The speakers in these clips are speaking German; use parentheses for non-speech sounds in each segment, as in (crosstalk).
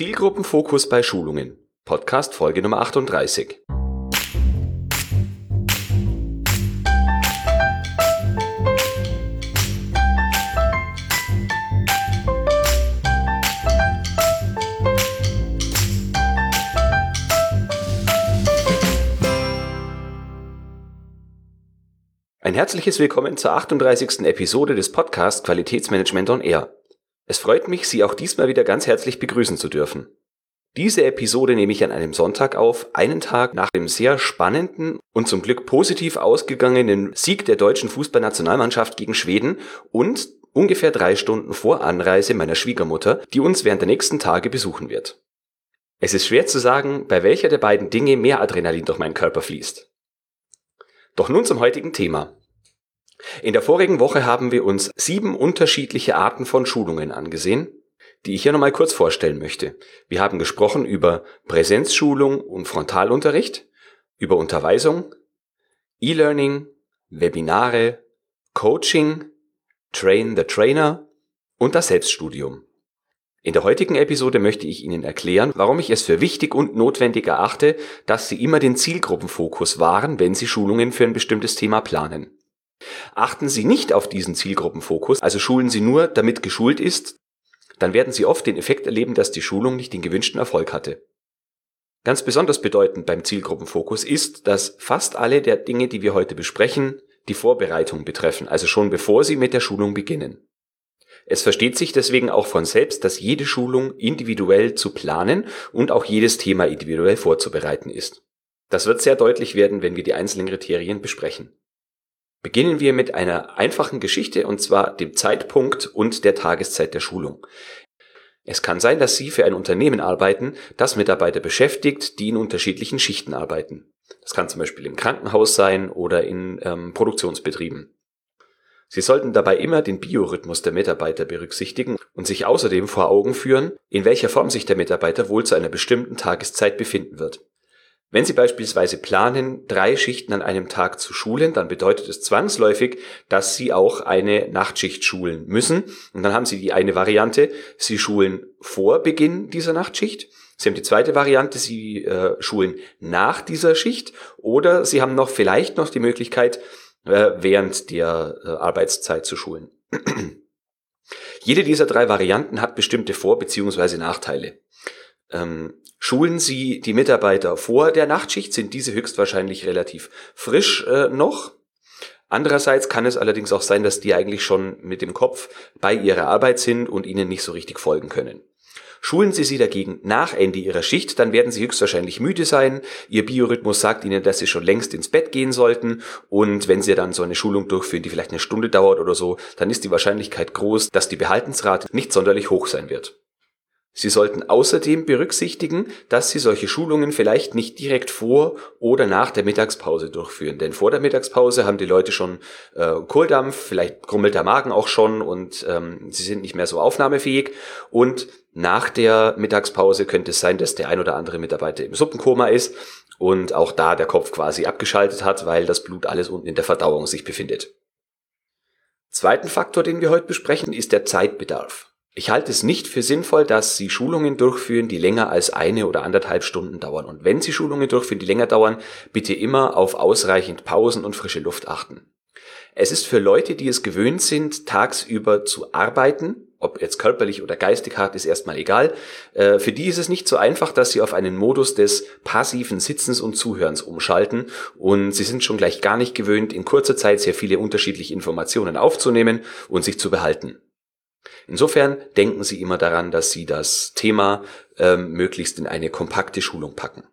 Zielgruppenfokus bei Schulungen. Podcast Folge Nummer 38. Ein herzliches Willkommen zur 38. Episode des Podcasts Qualitätsmanagement on Air. Es freut mich, Sie auch diesmal wieder ganz herzlich begrüßen zu dürfen. Diese Episode nehme ich an einem Sonntag auf, einen Tag nach dem sehr spannenden und zum Glück positiv ausgegangenen Sieg der deutschen Fußballnationalmannschaft gegen Schweden und ungefähr drei Stunden vor Anreise meiner Schwiegermutter, die uns während der nächsten Tage besuchen wird. Es ist schwer zu sagen, bei welcher der beiden Dinge mehr Adrenalin durch meinen Körper fließt. Doch nun zum heutigen Thema. In der vorigen Woche haben wir uns sieben unterschiedliche Arten von Schulungen angesehen, die ich hier nochmal kurz vorstellen möchte. Wir haben gesprochen über Präsenzschulung und Frontalunterricht, über Unterweisung, E-Learning, Webinare, Coaching, Train the Trainer und das Selbststudium. In der heutigen Episode möchte ich Ihnen erklären, warum ich es für wichtig und notwendig erachte, dass Sie immer den Zielgruppenfokus wahren, wenn Sie Schulungen für ein bestimmtes Thema planen. Achten Sie nicht auf diesen Zielgruppenfokus, also schulen Sie nur, damit geschult ist, dann werden Sie oft den Effekt erleben, dass die Schulung nicht den gewünschten Erfolg hatte. Ganz besonders bedeutend beim Zielgruppenfokus ist, dass fast alle der Dinge, die wir heute besprechen, die Vorbereitung betreffen, also schon bevor Sie mit der Schulung beginnen. Es versteht sich deswegen auch von selbst, dass jede Schulung individuell zu planen und auch jedes Thema individuell vorzubereiten ist. Das wird sehr deutlich werden, wenn wir die einzelnen Kriterien besprechen. Beginnen wir mit einer einfachen Geschichte und zwar dem Zeitpunkt und der Tageszeit der Schulung. Es kann sein, dass Sie für ein Unternehmen arbeiten, das Mitarbeiter beschäftigt, die in unterschiedlichen Schichten arbeiten. Das kann zum Beispiel im Krankenhaus sein oder in ähm, Produktionsbetrieben. Sie sollten dabei immer den Biorhythmus der Mitarbeiter berücksichtigen und sich außerdem vor Augen führen, in welcher Form sich der Mitarbeiter wohl zu einer bestimmten Tageszeit befinden wird. Wenn Sie beispielsweise planen, drei Schichten an einem Tag zu schulen, dann bedeutet es zwangsläufig, dass Sie auch eine Nachtschicht schulen müssen. Und dann haben Sie die eine Variante, Sie schulen vor Beginn dieser Nachtschicht. Sie haben die zweite Variante, Sie äh, schulen nach dieser Schicht. Oder Sie haben noch vielleicht noch die Möglichkeit, äh, während der äh, Arbeitszeit zu schulen. (clears throat) Jede dieser drei Varianten hat bestimmte Vor- bzw. Nachteile. Ähm, schulen Sie die Mitarbeiter vor der Nachtschicht, sind diese höchstwahrscheinlich relativ frisch äh, noch. Andererseits kann es allerdings auch sein, dass die eigentlich schon mit dem Kopf bei ihrer Arbeit sind und ihnen nicht so richtig folgen können. Schulen Sie sie dagegen nach Ende Ihrer Schicht, dann werden Sie höchstwahrscheinlich müde sein. Ihr Biorhythmus sagt Ihnen, dass Sie schon längst ins Bett gehen sollten. Und wenn Sie dann so eine Schulung durchführen, die vielleicht eine Stunde dauert oder so, dann ist die Wahrscheinlichkeit groß, dass die Behaltensrate nicht sonderlich hoch sein wird. Sie sollten außerdem berücksichtigen, dass Sie solche Schulungen vielleicht nicht direkt vor oder nach der Mittagspause durchführen. Denn vor der Mittagspause haben die Leute schon äh, Kohldampf, vielleicht grummelt der Magen auch schon und ähm, sie sind nicht mehr so aufnahmefähig. Und nach der Mittagspause könnte es sein, dass der ein oder andere Mitarbeiter im Suppenkoma ist und auch da der Kopf quasi abgeschaltet hat, weil das Blut alles unten in der Verdauung sich befindet. Zweiten Faktor, den wir heute besprechen, ist der Zeitbedarf. Ich halte es nicht für sinnvoll, dass Sie Schulungen durchführen, die länger als eine oder anderthalb Stunden dauern. Und wenn Sie Schulungen durchführen, die länger dauern, bitte immer auf ausreichend Pausen und frische Luft achten. Es ist für Leute, die es gewöhnt sind, tagsüber zu arbeiten, ob jetzt körperlich oder geistig hart, ist erstmal egal. Äh, für die ist es nicht so einfach, dass sie auf einen Modus des passiven Sitzens und Zuhörens umschalten und sie sind schon gleich gar nicht gewöhnt, in kurzer Zeit sehr viele unterschiedliche Informationen aufzunehmen und sich zu behalten. Insofern denken Sie immer daran, dass Sie das Thema ähm, möglichst in eine kompakte Schulung packen.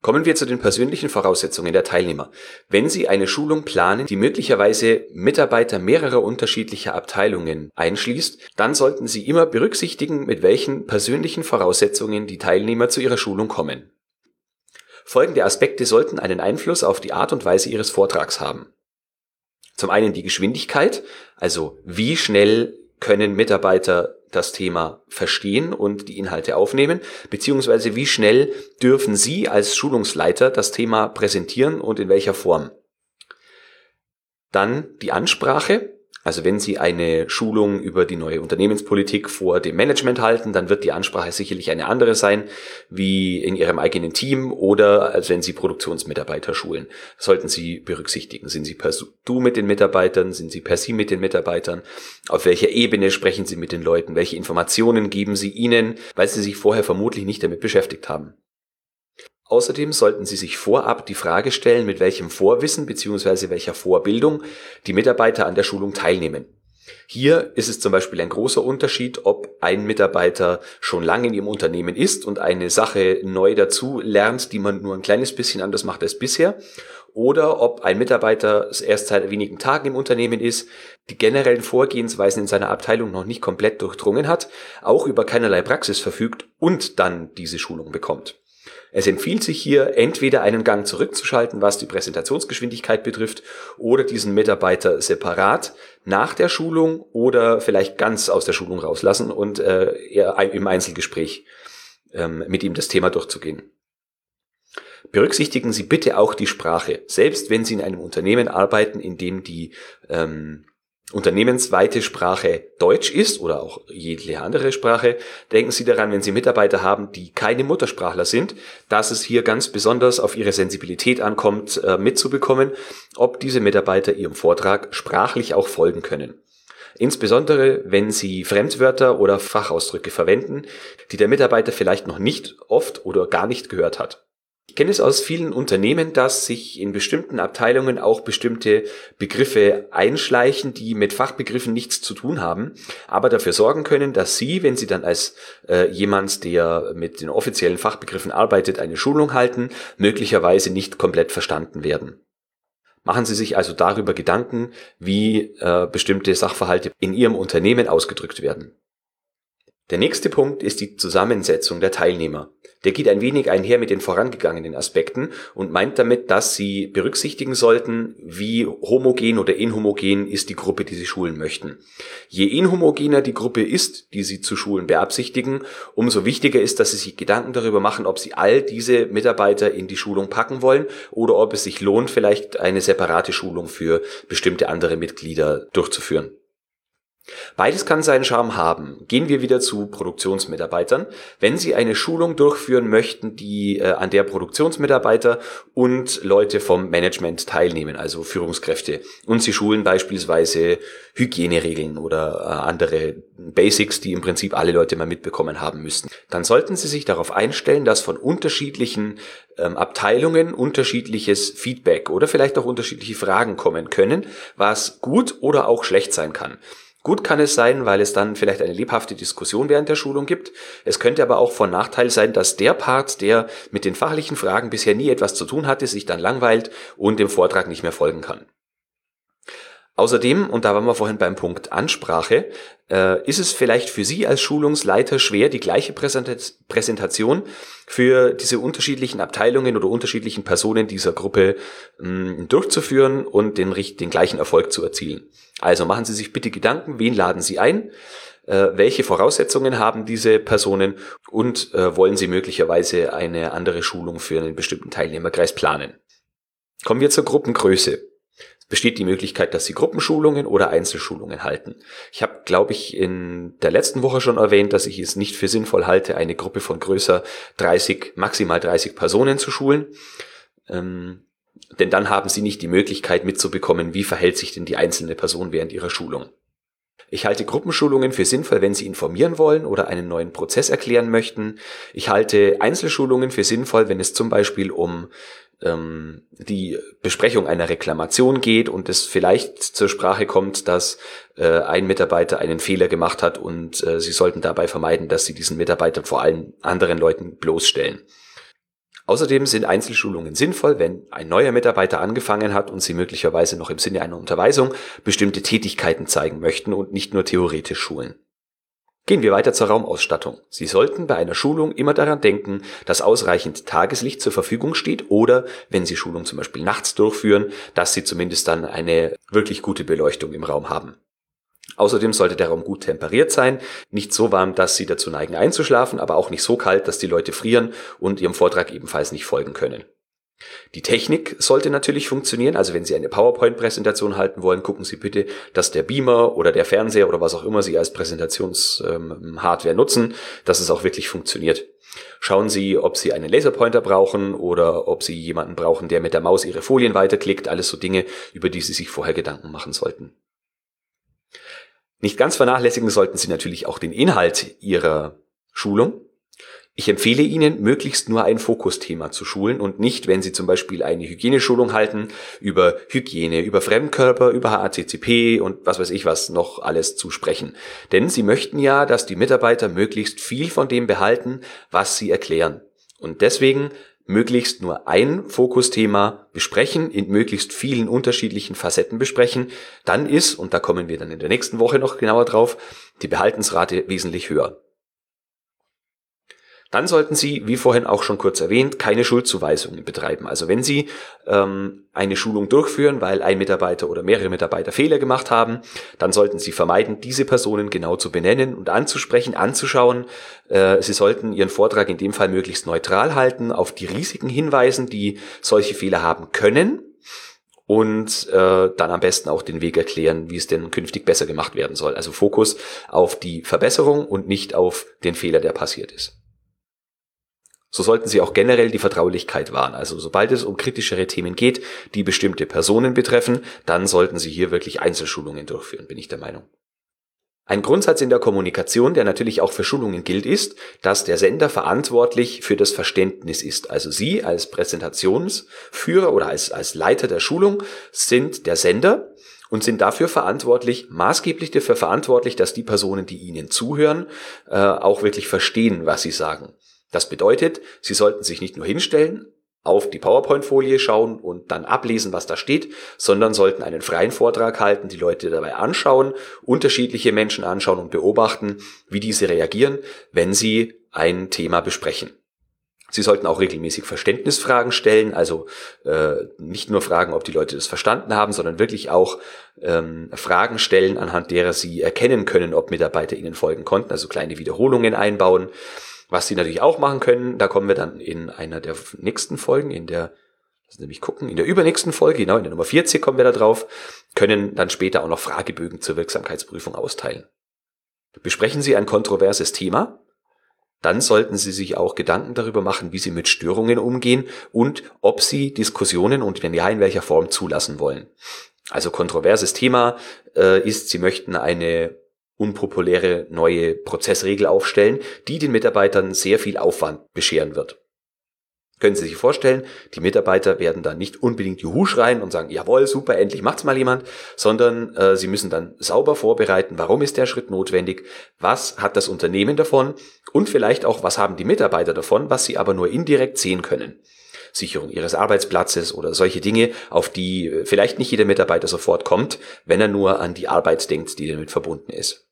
Kommen wir zu den persönlichen Voraussetzungen der Teilnehmer. Wenn Sie eine Schulung planen, die möglicherweise Mitarbeiter mehrerer unterschiedlicher Abteilungen einschließt, dann sollten Sie immer berücksichtigen, mit welchen persönlichen Voraussetzungen die Teilnehmer zu Ihrer Schulung kommen. Folgende Aspekte sollten einen Einfluss auf die Art und Weise Ihres Vortrags haben. Zum einen die Geschwindigkeit, also wie schnell können Mitarbeiter das Thema verstehen und die Inhalte aufnehmen, beziehungsweise wie schnell dürfen Sie als Schulungsleiter das Thema präsentieren und in welcher Form. Dann die Ansprache, Also wenn Sie eine Schulung über die neue Unternehmenspolitik vor dem Management halten, dann wird die Ansprache sicherlich eine andere sein, wie in Ihrem eigenen Team oder als wenn Sie Produktionsmitarbeiter schulen. Das sollten Sie berücksichtigen. Sind Sie per Du mit den Mitarbeitern? Sind Sie per Sie mit den Mitarbeitern? Auf welcher Ebene sprechen Sie mit den Leuten? Welche Informationen geben Sie ihnen, weil Sie sich vorher vermutlich nicht damit beschäftigt haben? Außerdem sollten Sie sich vorab die Frage stellen, mit welchem Vorwissen bzw. welcher Vorbildung die Mitarbeiter an der Schulung teilnehmen. Hier ist es zum Beispiel ein großer Unterschied, ob ein Mitarbeiter schon lange in Ihrem Unternehmen ist und eine Sache neu dazu lernt, die man nur ein kleines bisschen anders macht als bisher, oder ob ein Mitarbeiter erst seit wenigen Tagen im Unternehmen ist, die generellen Vorgehensweisen in seiner Abteilung noch nicht komplett durchdrungen hat, auch über keinerlei Praxis verfügt und dann diese Schulung bekommt. Es empfiehlt sich hier entweder einen Gang zurückzuschalten, was die Präsentationsgeschwindigkeit betrifft, oder diesen Mitarbeiter separat nach der Schulung oder vielleicht ganz aus der Schulung rauslassen und äh, im Einzelgespräch ähm, mit ihm das Thema durchzugehen. Berücksichtigen Sie bitte auch die Sprache, selbst wenn Sie in einem Unternehmen arbeiten, in dem die ähm, unternehmensweite Sprache Deutsch ist oder auch jede andere Sprache, denken Sie daran, wenn Sie Mitarbeiter haben, die keine Muttersprachler sind, dass es hier ganz besonders auf ihre Sensibilität ankommt, äh, mitzubekommen, ob diese Mitarbeiter Ihrem Vortrag sprachlich auch folgen können. Insbesondere, wenn Sie Fremdwörter oder Fachausdrücke verwenden, die der Mitarbeiter vielleicht noch nicht oft oder gar nicht gehört hat. Ich kenne es aus vielen Unternehmen, dass sich in bestimmten Abteilungen auch bestimmte Begriffe einschleichen, die mit Fachbegriffen nichts zu tun haben, aber dafür sorgen können, dass Sie, wenn Sie dann als äh, jemand, der mit den offiziellen Fachbegriffen arbeitet, eine Schulung halten, möglicherweise nicht komplett verstanden werden. Machen Sie sich also darüber Gedanken, wie äh, bestimmte Sachverhalte in Ihrem Unternehmen ausgedrückt werden. Der nächste Punkt ist die Zusammensetzung der Teilnehmer. Der geht ein wenig einher mit den vorangegangenen Aspekten und meint damit, dass Sie berücksichtigen sollten, wie homogen oder inhomogen ist die Gruppe, die Sie schulen möchten. Je inhomogener die Gruppe ist, die Sie zu schulen beabsichtigen, umso wichtiger ist, dass Sie sich Gedanken darüber machen, ob Sie all diese Mitarbeiter in die Schulung packen wollen oder ob es sich lohnt, vielleicht eine separate Schulung für bestimmte andere Mitglieder durchzuführen. Beides kann seinen Charme haben. Gehen wir wieder zu Produktionsmitarbeitern. Wenn Sie eine Schulung durchführen möchten, die äh, an der Produktionsmitarbeiter und Leute vom Management teilnehmen, also Führungskräfte, und Sie schulen beispielsweise Hygieneregeln oder äh, andere Basics, die im Prinzip alle Leute mal mitbekommen haben müssten, dann sollten Sie sich darauf einstellen, dass von unterschiedlichen ähm, Abteilungen unterschiedliches Feedback oder vielleicht auch unterschiedliche Fragen kommen können, was gut oder auch schlecht sein kann. Gut kann es sein, weil es dann vielleicht eine lebhafte Diskussion während der Schulung gibt. Es könnte aber auch von Nachteil sein, dass der Part, der mit den fachlichen Fragen bisher nie etwas zu tun hatte, sich dann langweilt und dem Vortrag nicht mehr folgen kann. Außerdem, und da waren wir vorhin beim Punkt Ansprache, äh, ist es vielleicht für Sie als Schulungsleiter schwer, die gleiche Präsentation für diese unterschiedlichen Abteilungen oder unterschiedlichen Personen dieser Gruppe mh, durchzuführen und den, den gleichen Erfolg zu erzielen. Also machen Sie sich bitte Gedanken, wen laden Sie ein, äh, welche Voraussetzungen haben diese Personen und äh, wollen Sie möglicherweise eine andere Schulung für einen bestimmten Teilnehmerkreis planen. Kommen wir zur Gruppengröße besteht die Möglichkeit, dass Sie Gruppenschulungen oder Einzelschulungen halten. Ich habe, glaube ich, in der letzten Woche schon erwähnt, dass ich es nicht für sinnvoll halte, eine Gruppe von größer 30, maximal 30 Personen zu schulen. Ähm, denn dann haben Sie nicht die Möglichkeit mitzubekommen, wie verhält sich denn die einzelne Person während ihrer Schulung. Ich halte Gruppenschulungen für sinnvoll, wenn Sie informieren wollen oder einen neuen Prozess erklären möchten. Ich halte Einzelschulungen für sinnvoll, wenn es zum Beispiel um ähm, die Besprechung einer Reklamation geht und es vielleicht zur Sprache kommt, dass äh, ein Mitarbeiter einen Fehler gemacht hat und äh, Sie sollten dabei vermeiden, dass Sie diesen Mitarbeiter vor allen anderen Leuten bloßstellen. Außerdem sind Einzelschulungen sinnvoll, wenn ein neuer Mitarbeiter angefangen hat und Sie möglicherweise noch im Sinne einer Unterweisung bestimmte Tätigkeiten zeigen möchten und nicht nur theoretisch schulen. Gehen wir weiter zur Raumausstattung. Sie sollten bei einer Schulung immer daran denken, dass ausreichend Tageslicht zur Verfügung steht oder, wenn Sie Schulung zum Beispiel nachts durchführen, dass Sie zumindest dann eine wirklich gute Beleuchtung im Raum haben. Außerdem sollte der Raum gut temperiert sein, nicht so warm, dass Sie dazu neigen einzuschlafen, aber auch nicht so kalt, dass die Leute frieren und Ihrem Vortrag ebenfalls nicht folgen können. Die Technik sollte natürlich funktionieren. Also wenn Sie eine PowerPoint-Präsentation halten wollen, gucken Sie bitte, dass der Beamer oder der Fernseher oder was auch immer Sie als Präsentationshardware nutzen, dass es auch wirklich funktioniert. Schauen Sie, ob Sie einen Laserpointer brauchen oder ob Sie jemanden brauchen, der mit der Maus Ihre Folien weiterklickt. Alles so Dinge, über die Sie sich vorher Gedanken machen sollten. Nicht ganz vernachlässigen sollten Sie natürlich auch den Inhalt Ihrer Schulung. Ich empfehle Ihnen, möglichst nur ein Fokusthema zu schulen und nicht, wenn Sie zum Beispiel eine Hygieneschulung halten, über Hygiene, über Fremdkörper, über HACCP und was weiß ich was noch alles zu sprechen. Denn Sie möchten ja, dass die Mitarbeiter möglichst viel von dem behalten, was Sie erklären. Und deswegen möglichst nur ein Fokusthema besprechen, in möglichst vielen unterschiedlichen Facetten besprechen, dann ist, und da kommen wir dann in der nächsten Woche noch genauer drauf, die Behaltensrate wesentlich höher. Dann sollten Sie, wie vorhin auch schon kurz erwähnt, keine Schuldzuweisungen betreiben. Also wenn Sie ähm, eine Schulung durchführen, weil ein Mitarbeiter oder mehrere Mitarbeiter Fehler gemacht haben, dann sollten Sie vermeiden, diese Personen genau zu benennen und anzusprechen, anzuschauen. Äh, Sie sollten Ihren Vortrag in dem Fall möglichst neutral halten, auf die Risiken hinweisen, die solche Fehler haben können und äh, dann am besten auch den Weg erklären, wie es denn künftig besser gemacht werden soll. Also Fokus auf die Verbesserung und nicht auf den Fehler, der passiert ist. So sollten Sie auch generell die Vertraulichkeit wahren. Also sobald es um kritischere Themen geht, die bestimmte Personen betreffen, dann sollten Sie hier wirklich Einzelschulungen durchführen, bin ich der Meinung. Ein Grundsatz in der Kommunikation, der natürlich auch für Schulungen gilt, ist, dass der Sender verantwortlich für das Verständnis ist. Also Sie als Präsentationsführer oder als, als Leiter der Schulung sind der Sender und sind dafür verantwortlich, maßgeblich dafür verantwortlich, dass die Personen, die Ihnen zuhören, äh, auch wirklich verstehen, was Sie sagen. Das bedeutet, Sie sollten sich nicht nur hinstellen, auf die PowerPoint-Folie schauen und dann ablesen, was da steht, sondern sollten einen freien Vortrag halten, die Leute dabei anschauen, unterschiedliche Menschen anschauen und beobachten, wie diese reagieren, wenn sie ein Thema besprechen. Sie sollten auch regelmäßig Verständnisfragen stellen, also äh, nicht nur fragen, ob die Leute das verstanden haben, sondern wirklich auch ähm, Fragen stellen, anhand derer sie erkennen können, ob Mitarbeiter ihnen folgen konnten, also kleine Wiederholungen einbauen. Was sie natürlich auch machen können, da kommen wir dann in einer der nächsten Folgen, in der, lass nämlich gucken, in der übernächsten Folge, genau in der Nummer 40 kommen wir da drauf, können dann später auch noch Fragebögen zur Wirksamkeitsprüfung austeilen. Besprechen Sie ein kontroverses Thema, dann sollten Sie sich auch Gedanken darüber machen, wie Sie mit Störungen umgehen und ob Sie Diskussionen und wenn ja, in welcher Form zulassen wollen. Also kontroverses Thema äh, ist, Sie möchten eine unpopuläre neue Prozessregel aufstellen, die den Mitarbeitern sehr viel Aufwand bescheren wird. Können Sie sich vorstellen, die Mitarbeiter werden dann nicht unbedingt Juhu schreien und sagen, jawohl, super, endlich macht's mal jemand, sondern äh, sie müssen dann sauber vorbereiten, warum ist der Schritt notwendig, was hat das Unternehmen davon und vielleicht auch, was haben die Mitarbeiter davon, was sie aber nur indirekt sehen können. Sicherung ihres Arbeitsplatzes oder solche Dinge, auf die äh, vielleicht nicht jeder Mitarbeiter sofort kommt, wenn er nur an die Arbeit denkt, die damit verbunden ist.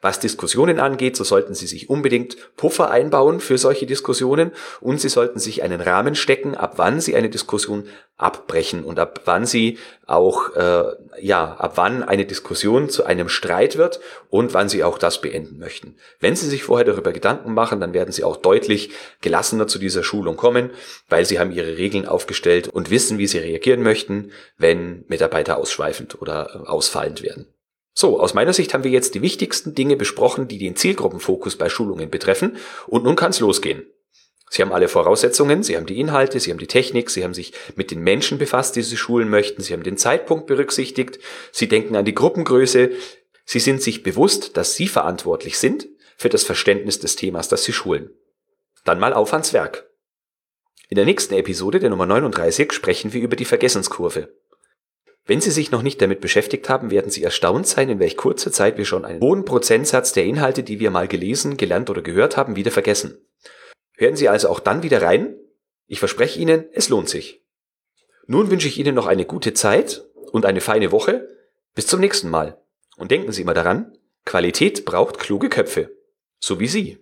Was Diskussionen angeht, so sollten Sie sich unbedingt Puffer einbauen für solche Diskussionen und Sie sollten sich einen Rahmen stecken, ab wann Sie eine Diskussion abbrechen und ab wann Sie auch, äh, ja, ab wann eine Diskussion zu einem Streit wird und wann Sie auch das beenden möchten. Wenn Sie sich vorher darüber Gedanken machen, dann werden Sie auch deutlich gelassener zu dieser Schulung kommen, weil Sie haben Ihre Regeln aufgestellt und wissen, wie Sie reagieren möchten, wenn Mitarbeiter ausschweifend oder ausfallend werden. So, aus meiner Sicht haben wir jetzt die wichtigsten Dinge besprochen, die den Zielgruppenfokus bei Schulungen betreffen. Und nun kann es losgehen. Sie haben alle Voraussetzungen, Sie haben die Inhalte, Sie haben die Technik, Sie haben sich mit den Menschen befasst, die Sie schulen möchten, Sie haben den Zeitpunkt berücksichtigt, Sie denken an die Gruppengröße, Sie sind sich bewusst, dass Sie verantwortlich sind für das Verständnis des Themas, das Sie schulen. Dann mal auf ans Werk. In der nächsten Episode, der Nummer 39, sprechen wir über die Vergessenskurve. Wenn Sie sich noch nicht damit beschäftigt haben, werden Sie erstaunt sein, in welch kurzer Zeit wir schon einen hohen Prozentsatz der Inhalte, die wir mal gelesen, gelernt oder gehört haben, wieder vergessen. Hören Sie also auch dann wieder rein. Ich verspreche Ihnen, es lohnt sich. Nun wünsche ich Ihnen noch eine gute Zeit und eine feine Woche. Bis zum nächsten Mal. Und denken Sie immer daran, Qualität braucht kluge Köpfe. So wie Sie.